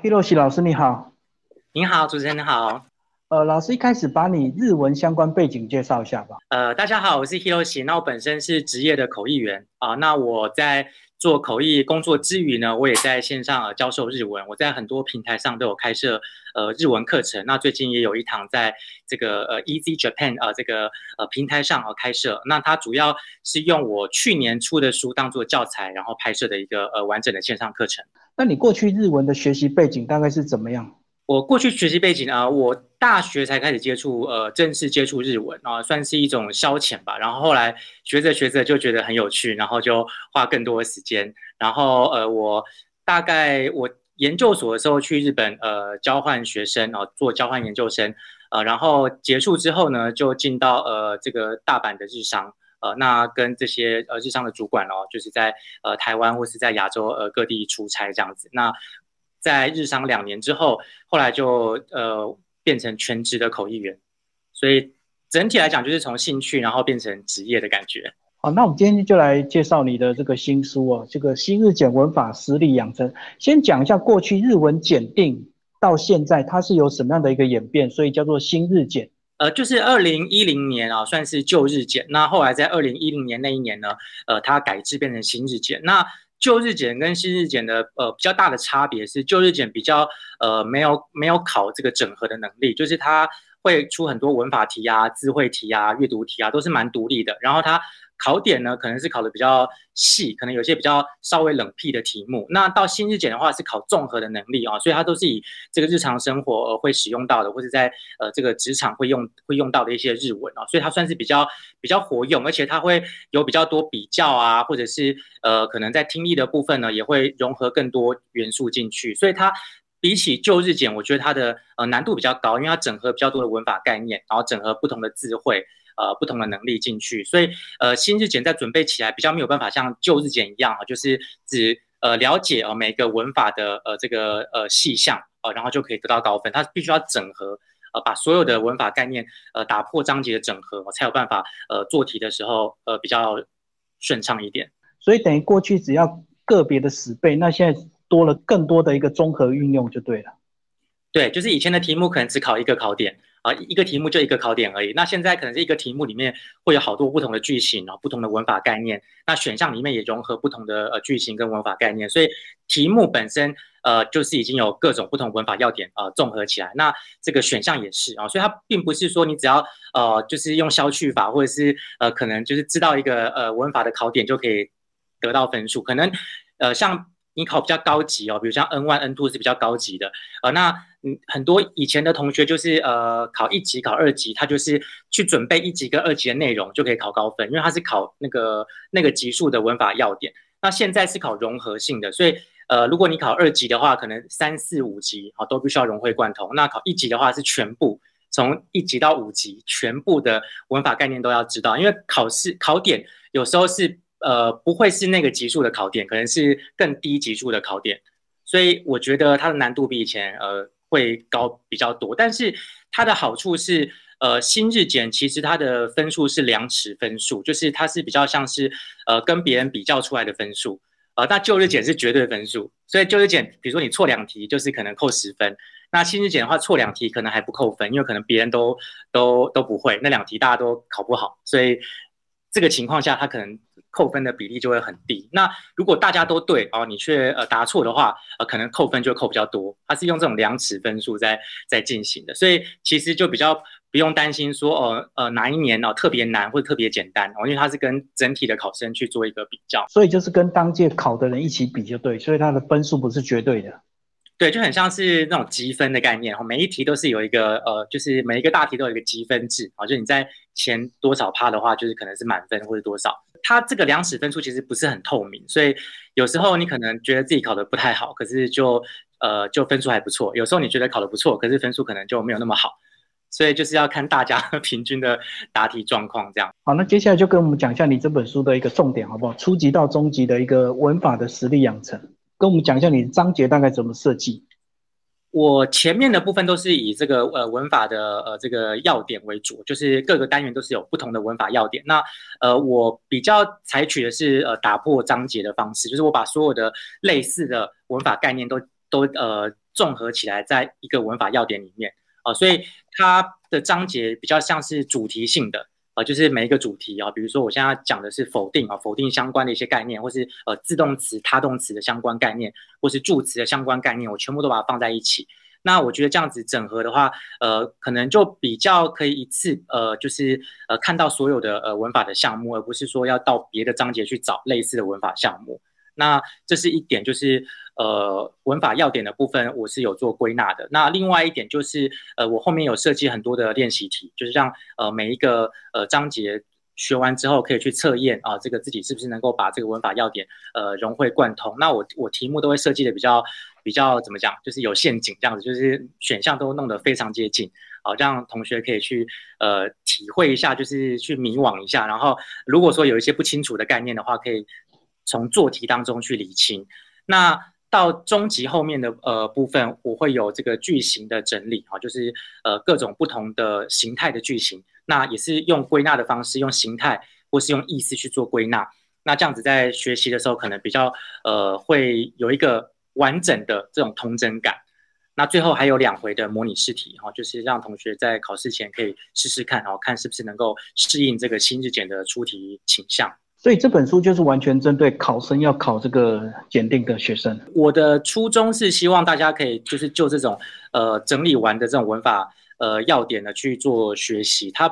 皮洛西老师你好，你好，主持人你好。呃，老师一开始把你日文相关背景介绍一下吧。呃，大家好，我是 Hiroshi，那我本身是职业的口译员啊。那我在做口译工作之余呢，我也在线上呃教授日文。我在很多平台上都有开设呃日文课程。那最近也有一堂在这个呃 Easy Japan 呃这个呃平台上呃开设。那它主要是用我去年出的书当做教材，然后拍摄的一个呃完整的线上课程。那你过去日文的学习背景大概是怎么样？我过去学习背景啊，我大学才开始接触，呃，正式接触日文啊，算是一种消遣吧。然后后来学着学着就觉得很有趣，然后就花更多的时间。然后呃，我大概我研究所的时候去日本呃交换学生啊，做交换研究生，呃，然后结束之后呢，就进到呃这个大阪的日商。呃，那跟这些呃日商的主管哦，就是在呃台湾或是在亚洲呃各地出差这样子。那在日商两年之后，后来就呃变成全职的口译员。所以整体来讲，就是从兴趣然后变成职业的感觉。好，那我们今天就来介绍你的这个新书哦，这个新日检文法实力养成。先讲一下过去日文检定到现在它是有什么样的一个演变，所以叫做新日检。呃，就是二零一零年啊，算是旧日检。那后来在二零一零年那一年呢，呃，它改制变成新日检。那旧日检跟新日检的呃比较大的差别是，旧日检比较呃没有没有考这个整合的能力，就是它会出很多文法题啊、智慧题啊、阅读题啊，都是蛮独立的。然后它。考点呢，可能是考的比较细，可能有些比较稍微冷僻的题目。那到新日检的话，是考综合的能力啊，所以它都是以这个日常生活会使用到的，或者在呃这个职场会用会用到的一些日文啊，所以它算是比较比较活用，而且它会有比较多比较啊，或者是呃可能在听力的部分呢，也会融合更多元素进去，所以它比起旧日检，我觉得它的呃难度比较高，因为它整合比较多的文法概念，然后整合不同的智慧。呃，不同的能力进去，所以呃，新日检在准备起来比较没有办法像旧日检一样啊，就是只呃了解呃每个文法的呃这个呃细项呃，然后就可以得到高分。它必须要整合呃，把所有的文法概念呃打破章节的整合，才有办法呃做题的时候呃比较顺畅一点。所以等于过去只要个别的死背，那现在多了更多的一个综合运用就对了。对，就是以前的题目可能只考一个考点。啊，一个题目就一个考点而已。那现在可能是一个题目里面会有好多不同的句型，啊不同的文法概念。那选项里面也融合不同的呃句型跟文法概念，所以题目本身呃就是已经有各种不同文法要点啊综合起来。那这个选项也是啊，所以它并不是说你只要呃就是用消去法，或者是呃可能就是知道一个呃文法的考点就可以得到分数。可能呃像你考比较高级哦，比如像 N one N two 是比较高级的呃那。嗯，很多以前的同学就是呃考一级考二级，他就是去准备一级跟二级的内容就可以考高分，因为他是考那个那个级数的文法要点。那现在是考融合性的，所以呃如果你考二级的话，可能三四五级啊都必须要融会贯通。那考一级的话是全部从一级到五级全部的文法概念都要知道，因为考试考点有时候是呃不会是那个级数的考点，可能是更低级数的考点，所以我觉得它的难度比以前呃。会高比较多，但是它的好处是，呃，新日检其实它的分数是量尺分数，就是它是比较像是呃跟别人比较出来的分数，呃，那旧日检是绝对分数，所以旧日检，比如说你错两题，就是可能扣十分，那新日检的话错两题可能还不扣分，因为可能别人都都都不会，那两题大家都考不好，所以这个情况下，它可能。扣分的比例就会很低。那如果大家都对哦，你却呃答错的话，呃可能扣分就扣比较多。它是用这种量尺分数在在进行的，所以其实就比较不用担心说哦呃哪一年哦特别难或者特别简单哦，因为它是跟整体的考生去做一个比较，所以就是跟当届考的人一起比就对，所以它的分数不是绝对的。对，就很像是那种积分的概念，然后每一题都是有一个呃，就是每一个大题都有一个积分制啊，就你在前多少趴的话，就是可能是满分或者多少。它这个量尺分数其实不是很透明，所以有时候你可能觉得自己考的不太好，可是就呃就分数还不错；有时候你觉得考的不错，可是分数可能就没有那么好。所以就是要看大家 平均的答题状况这样。好，那接下来就跟我们讲一下你这本书的一个重点好不好？初级到中级的一个文法的实力养成。跟我们讲一下你章节大概怎么设计？我前面的部分都是以这个呃文法的呃这个要点为主，就是各个单元都是有不同的文法要点。那呃我比较采取的是呃打破章节的方式，就是我把所有的类似的文法概念都都呃综合起来在一个文法要点里面啊，所以它的章节比较像是主题性的啊，就是每一个主题啊，比如说我现在讲的是否定啊，否定相关的一些概念，或是呃自动词、他动词的相关概念，或是助词的相关概念，我全部都把它放在一起。那我觉得这样子整合的话，呃，可能就比较可以一次，呃，就是呃看到所有的呃文法的项目，而不是说要到别的章节去找类似的文法项目。那这是一点，就是呃文法要点的部分，我是有做归纳的。那另外一点就是，呃，我后面有设计很多的练习题，就是让呃每一个呃章节学完之后，可以去测验啊，这个自己是不是能够把这个文法要点呃融会贯通。那我我题目都会设计的比较。比较怎么讲，就是有陷阱这样子，就是选项都弄得非常接近，好让同学可以去呃体会一下，就是去迷惘一下。然后如果说有一些不清楚的概念的话，可以从做题当中去理清。那到中级后面的呃部分，我会有这个句型的整理哈，就是呃各种不同的形态的句型，那也是用归纳的方式，用形态或是用意思去做归纳。那这样子在学习的时候，可能比较呃会有一个。完整的这种通真感，那最后还有两回的模拟试题哈，就是让同学在考试前可以试试看，然后看是不是能够适应这个新日检的出题倾向。所以这本书就是完全针对考生要考这个检定的学生。我的初衷是希望大家可以就是就这种呃整理完的这种文法呃要点呢去做学习，它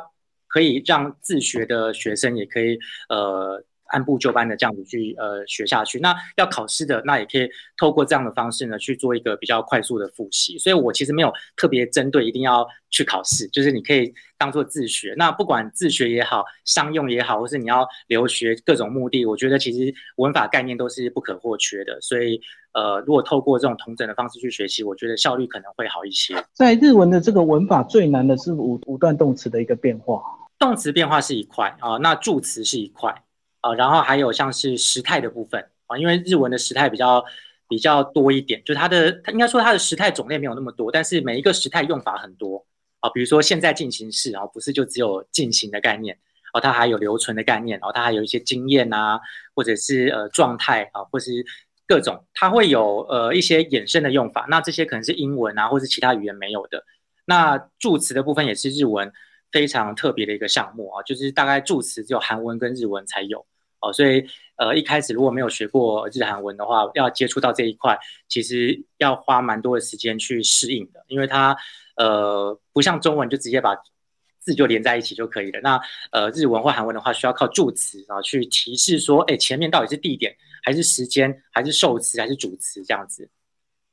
可以让自学的学生也可以呃。按部就班的这样子去呃学下去，那要考试的那也可以透过这样的方式呢去做一个比较快速的复习。所以我其实没有特别针对一定要去考试，就是你可以当做自学。那不管自学也好，商用也好，或是你要留学各种目的，我觉得其实文法概念都是不可或缺的。所以呃，如果透过这种同整的方式去学习，我觉得效率可能会好一些。在日文的这个文法最难的是五五段动词的一个变化，动词变化是一块啊，那助词是一块。啊，然后还有像是时态的部分啊，因为日文的时态比较比较多一点，就它的它应该说它的时态种类没有那么多，但是每一个时态用法很多啊，比如说现在进行式啊，不是就只有进行的概念哦，它还有留存的概念哦，它还有一些经验啊，或者是呃状态啊，或是各种，它会有呃一些衍生的用法，那这些可能是英文啊，或是其他语言没有的。那助词的部分也是日文非常特别的一个项目啊，就是大概助词只有韩文跟日文才有。所以呃一开始如果没有学过日韩文的话，要接触到这一块，其实要花蛮多的时间去适应的，因为它呃不像中文就直接把字就连在一起就可以了。那呃日文或韩文的话，需要靠助词啊去提示说，哎前面到底是地点还是时间还是受词还是主词这样子。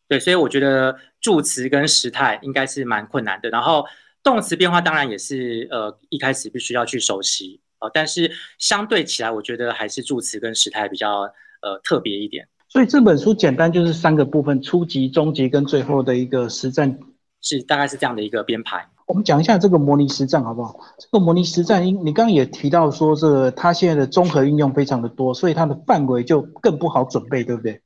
对，所以我觉得助词跟时态应该是蛮困难的。然后动词变化当然也是呃一开始必须要去熟悉。但是相对起来，我觉得还是助词跟时态比较呃特别一点。所以这本书简单就是三个部分：初级、中级跟最后的一个实战，是大概是这样的一个编排。我们讲一下这个模拟实战好不好？这个模拟实战，因你刚刚也提到说，这个它现在的综合应用非常的多，所以它的范围就更不好准备，对不对？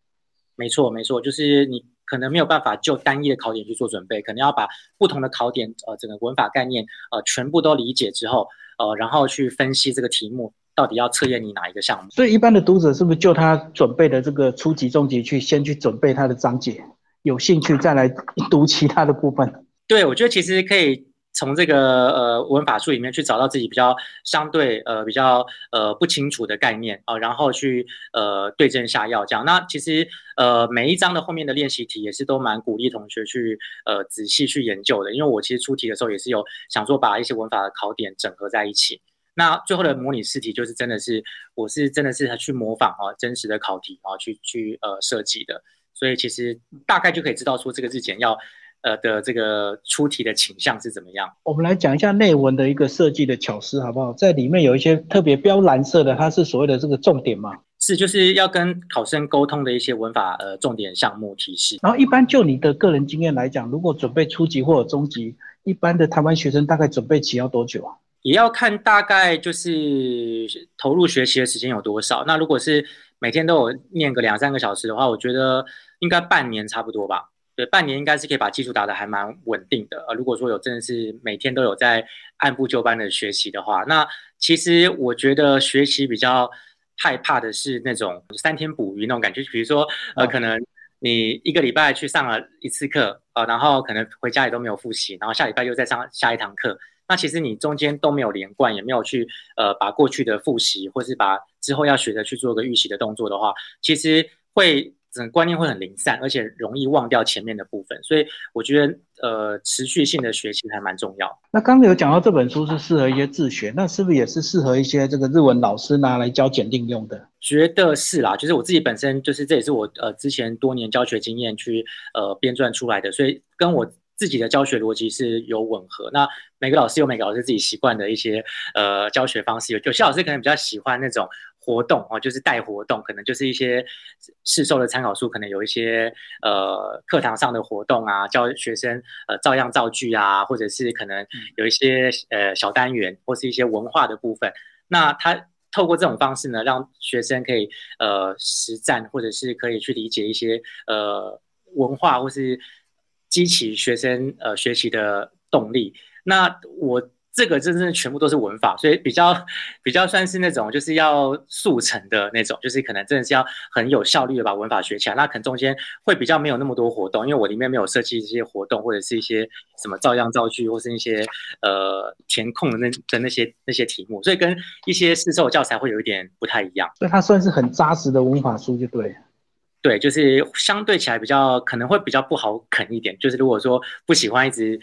没错，没错，就是你可能没有办法就单一的考点去做准备，可能要把不同的考点呃整个文法概念呃全部都理解之后。呃，然后去分析这个题目到底要测验你哪一个项目。所以一般的读者是不是就他准备的这个初级、中级去先去准备他的章节，有兴趣再来读其他的部分？对，我觉得其实可以从这个呃文法书里面去找到自己比较相对呃比较呃不清楚的概念啊，然后去呃对症下药这样。那其实呃每一章的后面的练习题也是都蛮鼓励同学去呃仔细去研究的，因为我其实出题的时候也是有想说把一些文法的考点整合在一起。那最后的模拟试题就是真的是我是真的是去模仿啊真实的考题啊去去呃设计的，所以其实大概就可以知道说这个日检要。呃的这个出题的倾向是怎么样？我们来讲一下内文的一个设计的巧思，好不好？在里面有一些特别标蓝色的，它是所谓的这个重点嘛？是，就是要跟考生沟通的一些文法呃重点项目提示。然后一般就你的个人经验来讲，如果准备初级或者中级，一般的台湾学生大概准备期要多久啊？也要看大概就是投入学习的时间有多少。那如果是每天都有念个两三个小时的话，我觉得应该半年差不多吧。对，半年应该是可以把基础打得还蛮稳定的。呃，如果说有真的是每天都有在按部就班的学习的话，那其实我觉得学习比较害怕的是那种三天捕鱼那种感觉。比如说，呃，可能你一个礼拜去上了一次课呃，然后可能回家也都没有复习，然后下礼拜又再上下一堂课，那其实你中间都没有连贯，也没有去呃把过去的复习，或是把之后要学的去做个预习的动作的话，其实会。整个观念会很零散，而且容易忘掉前面的部分，所以我觉得呃持续性的学习还蛮重要。那刚才有讲到这本书是适合一些自学，那是不是也是适合一些这个日文老师拿来教检定用的？觉得是啦，就是我自己本身就是这也是我呃之前多年教学经验去呃编撰出来的，所以跟我自己的教学逻辑是有吻合。那每个老师有每个老师自己习惯的一些呃教学方式，有有些老师可能比较喜欢那种。活动哦，就是带活动，可能就是一些市售的参考书，可能有一些呃课堂上的活动啊，教学生呃照样造句啊，或者是可能有一些呃小单元，或是一些文化的部分。那他透过这种方式呢，让学生可以呃实战，或者是可以去理解一些呃文化，或是激起学生呃学习的动力。那我。这个真正全部都是文法，所以比较 比较算是那种就是要速成的那种，就是可能真的是要很有效率的把文法学起来。那可能中间会比较没有那么多活动，因为我里面没有设计一些活动，或者是一些什么照样造句，或是一些呃填空的那的那些那些题目，所以跟一些市售教材会有一点不太一样。所以它算是很扎实的文法书，就对。对，就是相对起来比较可能会比较不好啃一点。就是如果说不喜欢一直。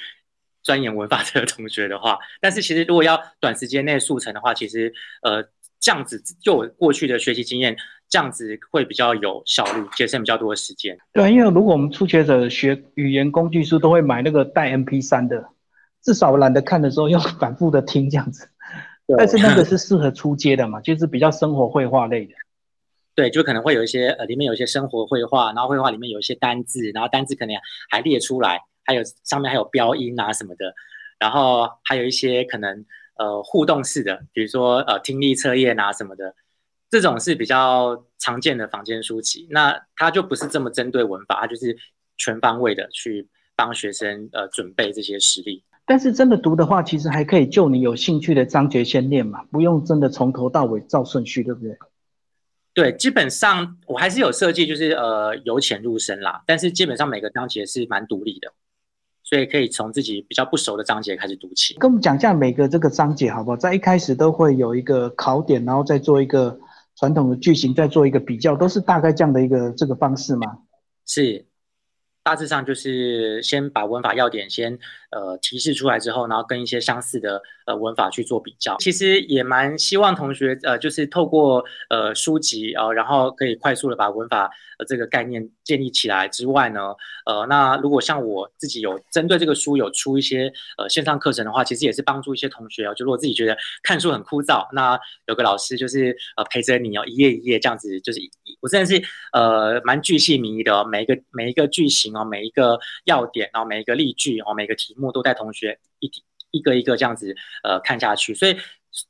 钻研文法的同学的话，但是其实如果要短时间内速成的话，其实呃这样子就我过去的学习经验，这样子会比较有效率，节省比较多的时间。对，因为如果我们初学者学语言工具书，都会买那个带 M P 三的，至少懒得看的时候，要反复的听这样子。但是那个是适合初阶的嘛，就是比较生活绘画类的。对，就可能会有一些呃里面有一些生活绘画，然后绘画里面有一些单字，然后单字可能还列出来。还有上面还有标音啊什么的，然后还有一些可能呃互动式的，比如说呃听力测验啊什么的，这种是比较常见的房间书籍。那它就不是这么针对文法，它就是全方位的去帮学生呃准备这些实例。但是真的读的话，其实还可以就你有兴趣的章节先念嘛，不用真的从头到尾照顺序，对不对？对，基本上我还是有设计，就是呃由浅入深啦。但是基本上每个章节是蛮独立的。所以可以从自己比较不熟的章节开始读起。跟我们讲一下每个这个章节好不好？在一开始都会有一个考点，然后再做一个传统的句型，再做一个比较，都是大概这样的一个这个方式吗？是。大致上就是先把文法要点先呃提示出来之后，然后跟一些相似的呃文法去做比较。其实也蛮希望同学呃就是透过呃书籍啊，然后可以快速的把文法呃这个概念建立起来之外呢，呃那如果像我自己有针对这个书有出一些呃线上课程的话，其实也是帮助一些同学哦。就如果自己觉得看书很枯燥，那有个老师就是呃陪着你哦一页一页这样子，就是我真的是呃蛮巨细靡遗的，每一个每一个句型。哦每一个要点，然后每一个例句，然后每个题目都带同学一一个一个这样子呃看下去，所以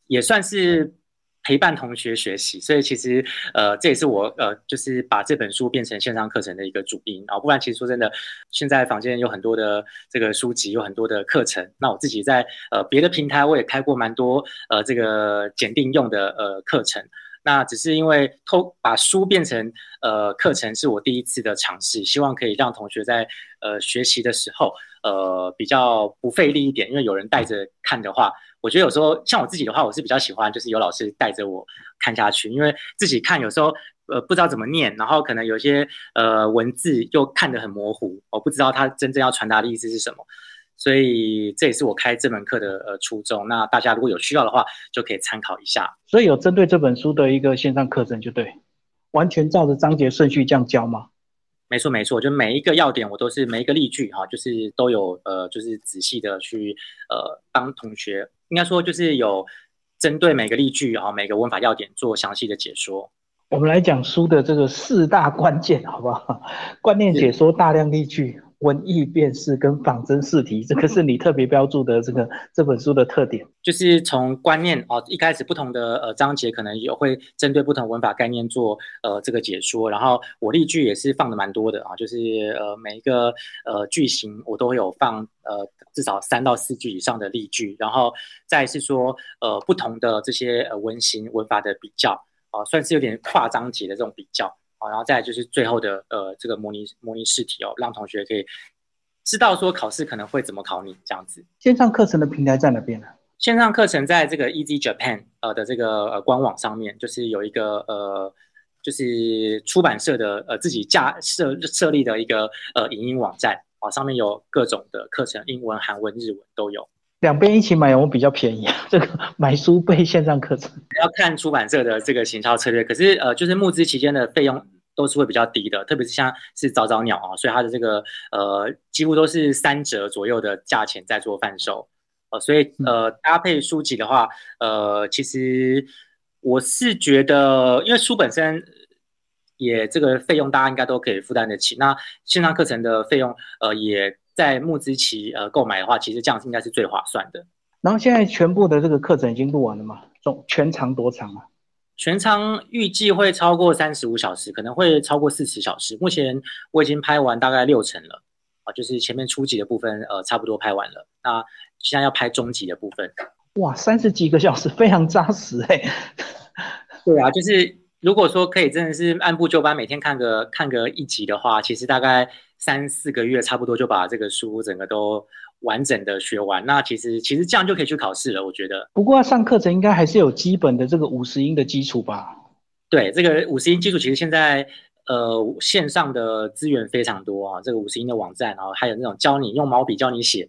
也算是陪伴同学学习。所以其实呃这也是我呃就是把这本书变成线上课程的一个主因。然后不然其实说真的，现在房间有很多的这个书籍，有很多的课程。那我自己在呃别的平台我也开过蛮多呃这个检定用的呃课程。那只是因为偷把书变成呃课程是我第一次的尝试，希望可以让同学在呃学习的时候呃比较不费力一点，因为有人带着看的话，我觉得有时候像我自己的话，我是比较喜欢就是有老师带着我看下去，因为自己看有时候呃不知道怎么念，然后可能有些呃文字又看得很模糊，我不知道他真正要传达的意思是什么。所以这也是我开这门课的呃初衷。那大家如果有需要的话，就可以参考一下。所以有针对这本书的一个线上课程，就对，完全照着章节顺序这样教吗？没错没错，就每一个要点我都是每一个例句哈，就是都有呃，就是仔细的去呃帮同学，应该说就是有针对每个例句哈，每个文法要点做详细的解说。我们来讲书的这个四大关键，好不好？观念解说，大量例句。文艺辨识跟仿真试题，这个是你特别标注的这个这本书的特点，就是从观念哦，一开始不同的呃章节可能也会针对不同文法概念做呃这个解说，然后我例句也是放的蛮多的啊，就是呃每一个呃句型我都会有放呃至少三到四句以上的例句，然后再是说呃不同的这些呃文型文法的比较啊，算是有点跨章节的这种比较。好，然后再就是最后的呃这个模拟模拟试题哦，让同学可以知道说考试可能会怎么考你这样子。线上课程的平台在哪边呢？线上课程在这个 Easy Japan 呃的这个呃官网上面，就是有一个呃就是出版社的呃自己架设设立的一个呃影音网站啊，上面有各种的课程，英文、韩文、日文都有。两边一起买，我比较便宜啊。这个买书背线上课程要看出版社的这个行销策略。可是呃，就是募资期间的费用都是会比较低的，特别是像是早早鸟啊，所以它的这个呃几乎都是三折左右的价钱在做贩售。呃，所以呃搭配书籍的话，呃，其实我是觉得，因为书本身也这个费用大家应该都可以负担得起。那线上课程的费用呃也。在募资期呃购买的话，其实这样应该是最划算的。然后现在全部的这个课程已经录完了嘛？总全长多长啊？全长预计会超过三十五小时，可能会超过四十小时。目前我已经拍完大概六成了啊，就是前面初级的部分呃差不多拍完了。那现在要拍中级的部分。哇，三十几个小时，非常扎实哎。对啊，就是如果说可以真的是按部就班，每天看个看个一集的话，其实大概。三四个月差不多就把这个书整个都完整的学完，那其实其实这样就可以去考试了，我觉得。不过上课程应该还是有基本的这个五十音的基础吧？对，这个五十音基础其实现在呃线上的资源非常多啊，这个五十音的网站，然后还有那种教你用毛笔教你写，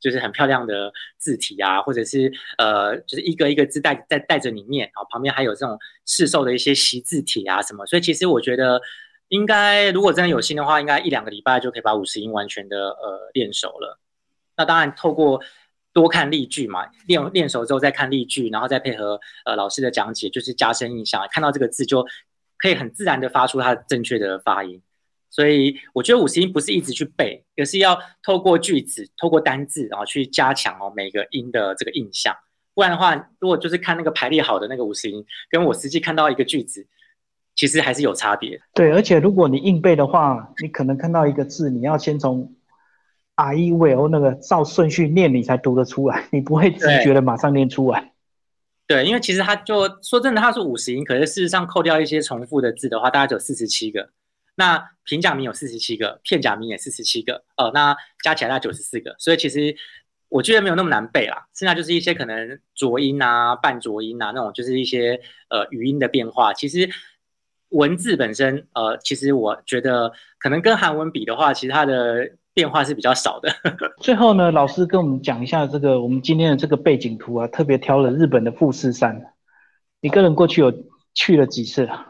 就是很漂亮的字体啊，或者是呃就是一个一个字带带带着你念，然后旁边还有这种市售的一些习字体啊什么，所以其实我觉得。应该如果真的有心的话，应该一两个礼拜就可以把五十音完全的呃练熟了。那当然透过多看例句嘛，练练熟之后再看例句，然后再配合呃老师的讲解，就是加深印象。看到这个字就可以很自然的发出它正确的发音。所以我觉得五十音不是一直去背，而是要透过句子、透过单字，然后去加强哦每个音的这个印象。不然的话，如果就是看那个排列好的那个五十音，跟我实际看到一个句子。其实还是有差别。对，而且如果你硬背的话，你可能看到一个字，你要先从 R E V O 那个照顺序念，你才读得出来，你不会直觉的马上念出来。对，因为其实它就说真的，它是五十音，可是事实上扣掉一些重复的字的话，大概只有四十七个。那平假名有四十七个，片假名也四十七个，哦，那加起来大概九十四个。所以其实我觉得没有那么难背啦。剩下就是一些可能浊音啊、半浊音啊那种，就是一些呃语音的变化。其实。文字本身，呃，其实我觉得可能跟韩文比的话，其实它的变化是比较少的。最后呢，老师跟我们讲一下这个我们今天的这个背景图啊，特别挑了日本的富士山。你个人过去有去了几次啊？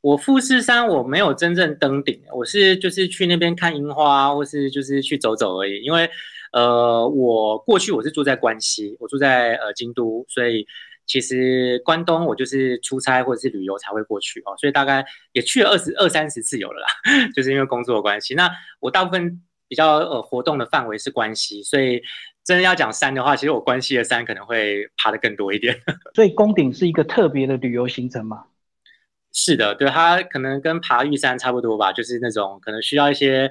我富士山我没有真正登顶，我是就是去那边看樱花，或是就是去走走而已。因为呃，我过去我是住在关西，我住在呃京都，所以。其实关东我就是出差或者是旅游才会过去哦，所以大概也去了二十二三十次有了啦，就是因为工作的关系。那我大部分比较呃活动的范围是关西，所以真的要讲山的话，其实我关西的山可能会爬的更多一点。所以宫顶是一个特别的旅游行程吗？是的，对它可能跟爬玉山差不多吧，就是那种可能需要一些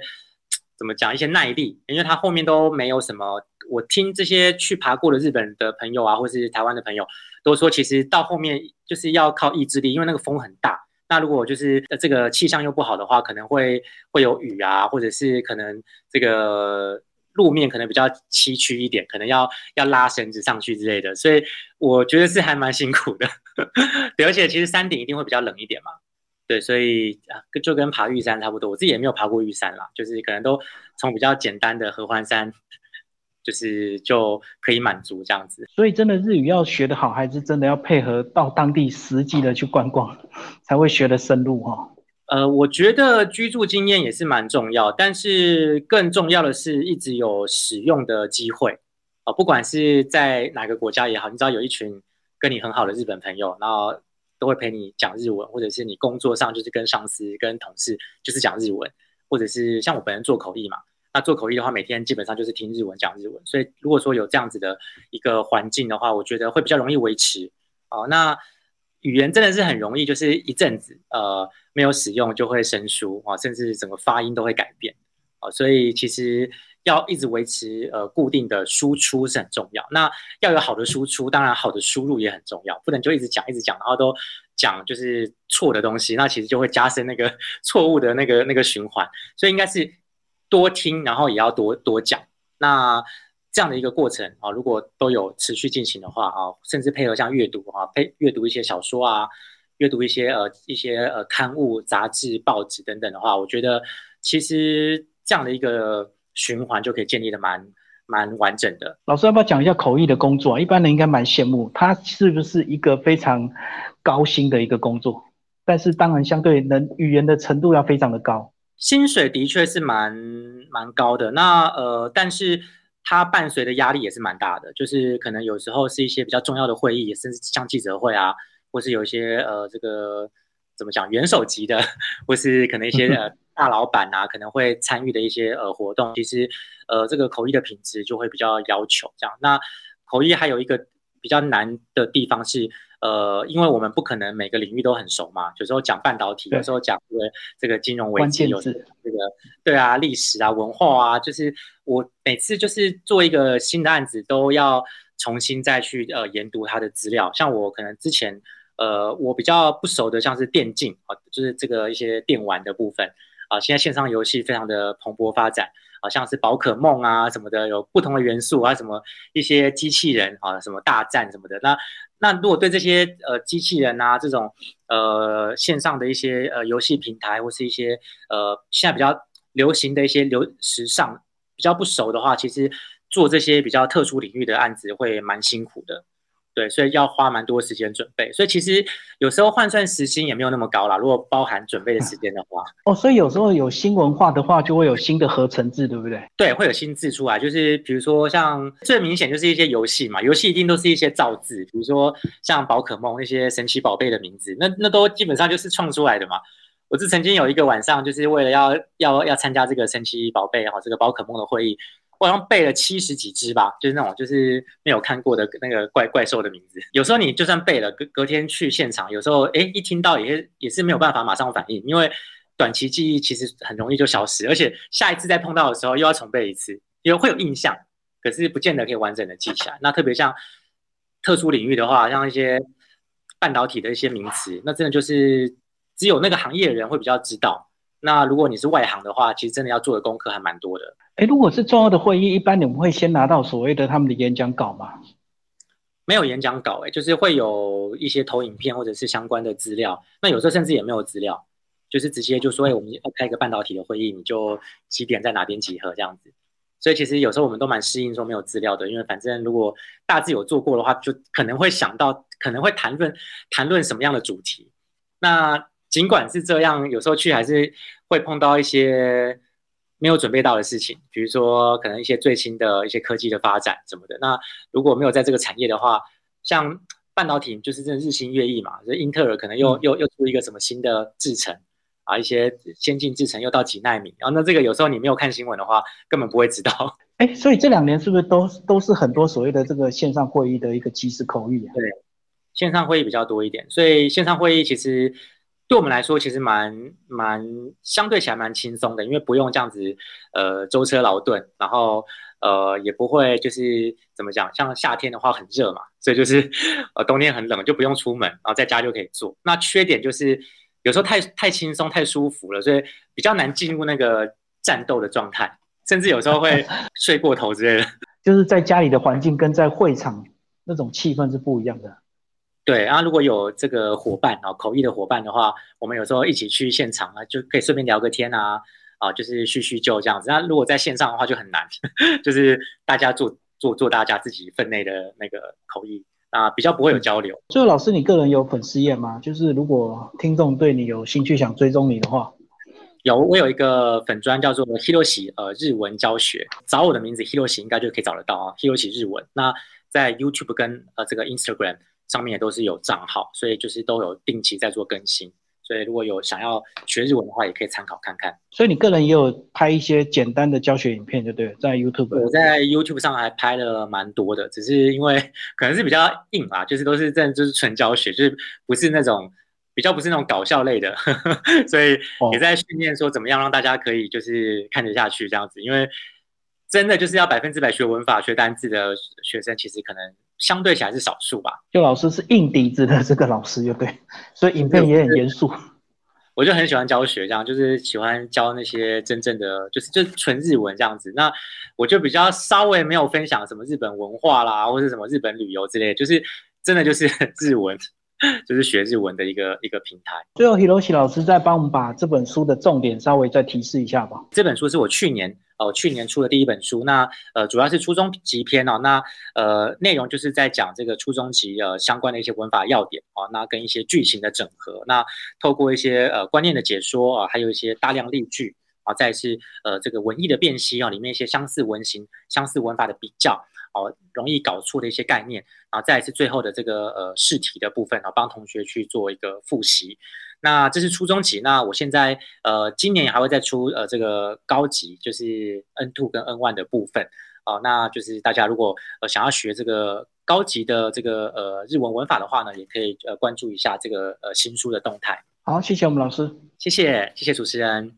怎么讲一些耐力，因为它后面都没有什么。我听这些去爬过的日本的朋友啊，或是台湾的朋友。都说其实到后面就是要靠意志力，因为那个风很大。那如果就是这个气象又不好的话，可能会会有雨啊，或者是可能这个路面可能比较崎岖一点，可能要要拉绳子上去之类的。所以我觉得是还蛮辛苦的。对，而且其实山顶一定会比较冷一点嘛。对，所以啊，就跟爬玉山差不多。我自己也没有爬过玉山啦，就是可能都从比较简单的合欢山。就是就可以满足这样子，所以真的日语要学得好，还是真的要配合到当地实际的去观光，才会学得深入哈。呃，我觉得居住经验也是蛮重要，但是更重要的是一直有使用的机会啊，不管是在哪个国家也好，你知道有一群跟你很好的日本朋友，然后都会陪你讲日文，或者是你工作上就是跟上司、跟同事就是讲日文，或者是像我本人做口译嘛。那做口译的话，每天基本上就是听日文讲日文，所以如果说有这样子的一个环境的话，我觉得会比较容易维持。哦，那语言真的是很容易，就是一阵子呃没有使用就会生疏啊，甚至整个发音都会改变。哦，所以其实要一直维持呃固定的输出是很重要。那要有好的输出，当然好的输入也很重要，不能就一直讲一直讲，然后都讲就是错的东西，那其实就会加深那个 错误的那个那个循环。所以应该是多听，然后也要多多讲。那这样的一个过程啊，如果都有持续进行的话啊，甚至配合像阅读啊，配阅读一些小说啊，阅读一些呃一些呃刊物、杂志、报纸等等的话，我觉得其实这样的一个循环就可以建立的蛮蛮完整的。老师要不要讲一下口译的工作？一般人应该蛮羡慕，它是不是一个非常高薪的一个工作？但是当然相对能语言的程度要非常的高，薪水的确是蛮蛮高的。那呃，但是。它伴随的压力也是蛮大的，就是可能有时候是一些比较重要的会议，甚至像记者会啊，或是有一些呃这个怎么讲元首级的，或是可能一些呃 大老板啊可能会参与的一些呃活动，其实呃这个口译的品质就会比较要求这样。那口译还有一个比较难的地方是。呃，因为我们不可能每个领域都很熟嘛，有时候讲半导体，有时候讲这个这个金融危机，有这个对啊，历史啊，文化啊，就是我每次就是做一个新的案子，都要重新再去呃研读它的资料。像我可能之前呃我比较不熟的，像是电竞啊，就是这个一些电玩的部分啊，现在线上游戏非常的蓬勃发展。好像是宝可梦啊什么的，有不同的元素啊，什么一些机器人啊，什么大战什么的。那那如果对这些呃机器人啊这种呃线上的一些呃游戏平台或是一些呃现在比较流行的一些流时尚比较不熟的话，其实做这些比较特殊领域的案子会蛮辛苦的。对，所以要花蛮多时间准备，所以其实有时候换算时薪也没有那么高啦。如果包含准备的时间的话，哦，所以有时候有新文化的话，就会有新的合成字，对不对？对，会有新字出来，就是比如说像最明显就是一些游戏嘛，游戏一定都是一些造字，比如说像宝可梦那些神奇宝贝的名字，那那都基本上就是创出来的嘛。我是曾经有一个晚上，就是为了要要要参加这个神奇宝贝哈这个宝可梦的会议。我好像背了七十几只吧，就是那种就是没有看过的那个怪怪兽的名字。有时候你就算背了，隔隔天去现场，有时候哎一听到也也是没有办法马上反应，因为短期记忆其实很容易就消失，而且下一次再碰到的时候又要重背一次，因为会有印象，可是不见得可以完整的记起来。那特别像特殊领域的话，像一些半导体的一些名词，那真的就是只有那个行业的人会比较知道。那如果你是外行的话，其实真的要做的功课还蛮多的。哎，如果是重要的会议，一般你们会先拿到所谓的他们的演讲稿吗？没有演讲稿，哎，就是会有一些投影片或者是相关的资料。那有时候甚至也没有资料，就是直接就说，哎，我们要开一个半导体的会议，你就几点在哪边集合这样子。所以其实有时候我们都蛮适应说没有资料的，因为反正如果大致有做过的话，就可能会想到可能会谈论谈论什么样的主题。那尽管是这样，有时候去还是会碰到一些。没有准备到的事情，比如说可能一些最新的一些科技的发展什么的。那如果没有在这个产业的话，像半导体就是真的日新月异嘛，就英特尔可能又又又出一个什么新的制程啊，一些先进制程又到几纳米，然后那这个有时候你没有看新闻的话，根本不会知道。哎，所以这两年是不是都都是很多所谓的这个线上会议的一个即时口语啊？对，线上会议比较多一点，所以线上会议其实。对我们来说，其实蛮蛮相对起来蛮轻松的，因为不用这样子，呃，舟车劳顿，然后呃，也不会就是怎么讲，像夏天的话很热嘛，所以就是呃冬天很冷就不用出门，然后在家就可以做。那缺点就是有时候太太轻松太舒服了，所以比较难进入那个战斗的状态，甚至有时候会 睡过头之类的。就是在家里的环境跟在会场那种气氛是不一样的。对，然后如果有这个伙伴啊，口译的伙伴的话，我们有时候一起去现场啊，就可以顺便聊个天啊，啊，就是叙叙旧这样子。那如果在线上的话就很难，就是大家做做做大家自己分内的那个口译啊，比较不会有交流。最后，老师，你个人有粉丝页吗？就是如果听众对你有兴趣想追踪你的话，有，我有一个粉专叫做 Hiroshi，呃，日文教学，找我的名字 Hiroshi 应该就可以找得到啊，Hiroshi 日文。那在 YouTube 跟呃这个 Instagram。上面也都是有账号，所以就是都有定期在做更新。所以如果有想要学日文的话，也可以参考看看。所以你个人也有拍一些简单的教学影片，就对，在 YouTube。我在 YouTube 上还拍了蛮多的，只是因为 可能是比较硬吧，就是都是在就是纯教学，就是不是那种比较不是那种搞笑类的，所以也在训练说怎么样让大家可以就是看得下去这样子，因为。真的就是要百分之百学文法、学单字的学生，其实可能相对起来是少数吧。就老师是硬底子的这个老师，就对，所以影片也很严肃。我就很喜欢教学，这样就是喜欢教那些真正的，就是就纯日文这样子。那我就比较稍微没有分享什么日本文化啦，或者什么日本旅游之类，就是真的就是 日文，就是学日文的一个一个平台。最后，Hiroshi 老师再帮我们把这本书的重点稍微再提示一下吧。这本书是我去年。哦，去年出的第一本书，那呃主要是初中级篇哦，那呃内容就是在讲这个初中级呃相关的一些文法要点哦，那跟一些句型的整合，那透过一些呃观念的解说啊，还有一些大量例句啊，再是呃这个文艺的辨析啊，里面一些相似文型、相似文法的比较哦，容易搞错的一些概念然后，再是最后的这个呃试题的部分啊，帮同学去做一个复习。那这是初中级，那我现在呃今年也还会再出呃这个高级，就是 N two 跟 N one 的部分哦，那就是大家如果呃想要学这个高级的这个呃日文文法的话呢，也可以呃关注一下这个呃新书的动态。好，谢谢我们老师，谢谢谢谢主持人。